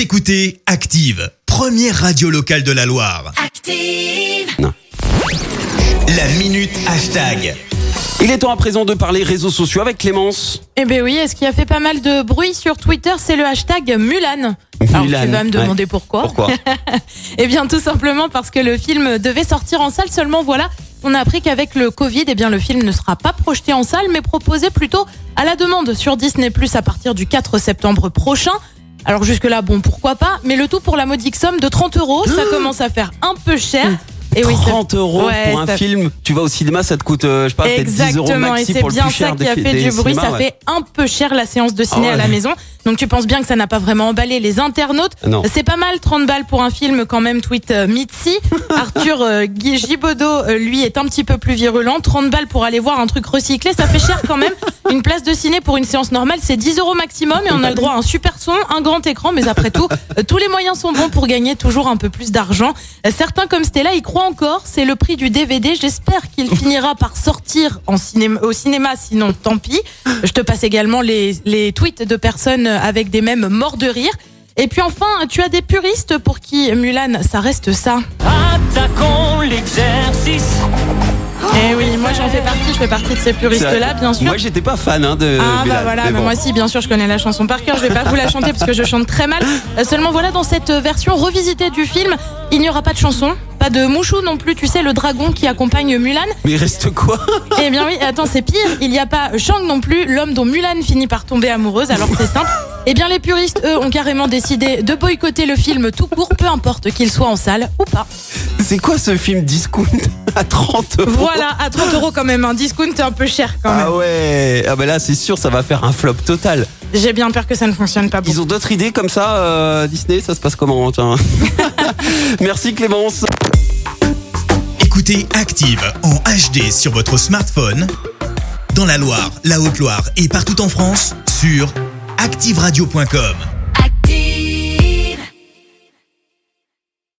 Vous écoutez Active, première radio locale de la Loire. Active. La minute hashtag. Il est temps à présent de parler réseaux sociaux avec Clémence. Eh ben oui, et ce qui a fait pas mal de bruit sur Twitter, c'est le hashtag Mulan. Alors Mulan, tu vas me demander ouais. pourquoi. Pourquoi Eh bien tout simplement parce que le film devait sortir en salle seulement voilà. On a appris qu'avec le Covid, eh bien le film ne sera pas projeté en salle mais proposé plutôt à la demande sur Disney+ à partir du 4 septembre prochain. Alors jusque là, bon pourquoi pas, mais le tout pour la modique somme de 30 euros, ça commence à faire un peu cher. Et oui, ça- 30 euros Ouais, pour un ça- film. Tu vas au cinéma, ça te coûte, euh, je sais pas, peut-être 10 euros Exactement, et maxi c'est pour le bien plus cher ça qui des a fi- fait des du bruit. cinémas, ça ouais. fait un peu cher la séance de ciné Ah à la maison. Donc tu penses bien que ça n'a pas vraiment emballé les internautes. Non. C'est pas mal, 30 balles pour un film quand même, tweet euh, Mitzi. Arthur euh, Guy Gibaudot, euh, lui, est un petit peu plus virulent. 30 balles pour aller voir un truc recyclé, ça fait cher quand même. Une place de ciné pour une séance normale, c'est 10 euros maximum et on a le droit à un super son, un grand écran, mais après tout, euh, tous les moyens sont bons pour gagner toujours un peu plus d'argent. Euh, Certains comme Stella y croient encore, c'est le prix du DVD. J'espère qu'il finira par sortir en cinéma, au cinéma, sinon tant pis. Je te passe également les, les tweets de personnes avec des mèmes morts de rire. Et puis enfin, tu as des puristes pour qui Mulan, ça reste ça. Attaquons l'exercice. Eh oui, moi j'en fais partie, je fais partie de ces puristes-là, bien sûr. Moi, j'étais pas fan hein, de. Ah Mulan, bah voilà, mais mais bon. moi aussi bien sûr je connais la chanson par cœur, je vais pas vous la chanter parce que je chante très mal. Euh, Seulement voilà dans cette version revisitée du film, il n'y aura pas de chanson, pas de Mouchou non plus, tu sais le dragon qui accompagne Mulan. Mais il reste quoi? Eh bien oui, attends, c'est pire, il n'y a pas Shang non plus, l'homme dont Mulan finit par tomber amoureuse, alors c'est simple. Eh bien les puristes, eux, ont carrément décidé de boycotter le film tout court, peu importe qu'il soit en salle ou pas. C'est quoi ce film discount à 30 euros? Voilà, à 30 euros quand même, un discount est un peu cher quand même. Ah ouais Ah bah là, c'est sûr, ça va faire un flop total. J'ai bien peur que ça ne fonctionne pas beaucoup. Ils ont d'autres idées comme ça, euh, Disney Ça se passe comment tiens Merci Clémence. Écoutez Active en HD sur votre smartphone, dans la Loire, la Haute-Loire et partout en France, sur activeradio.com.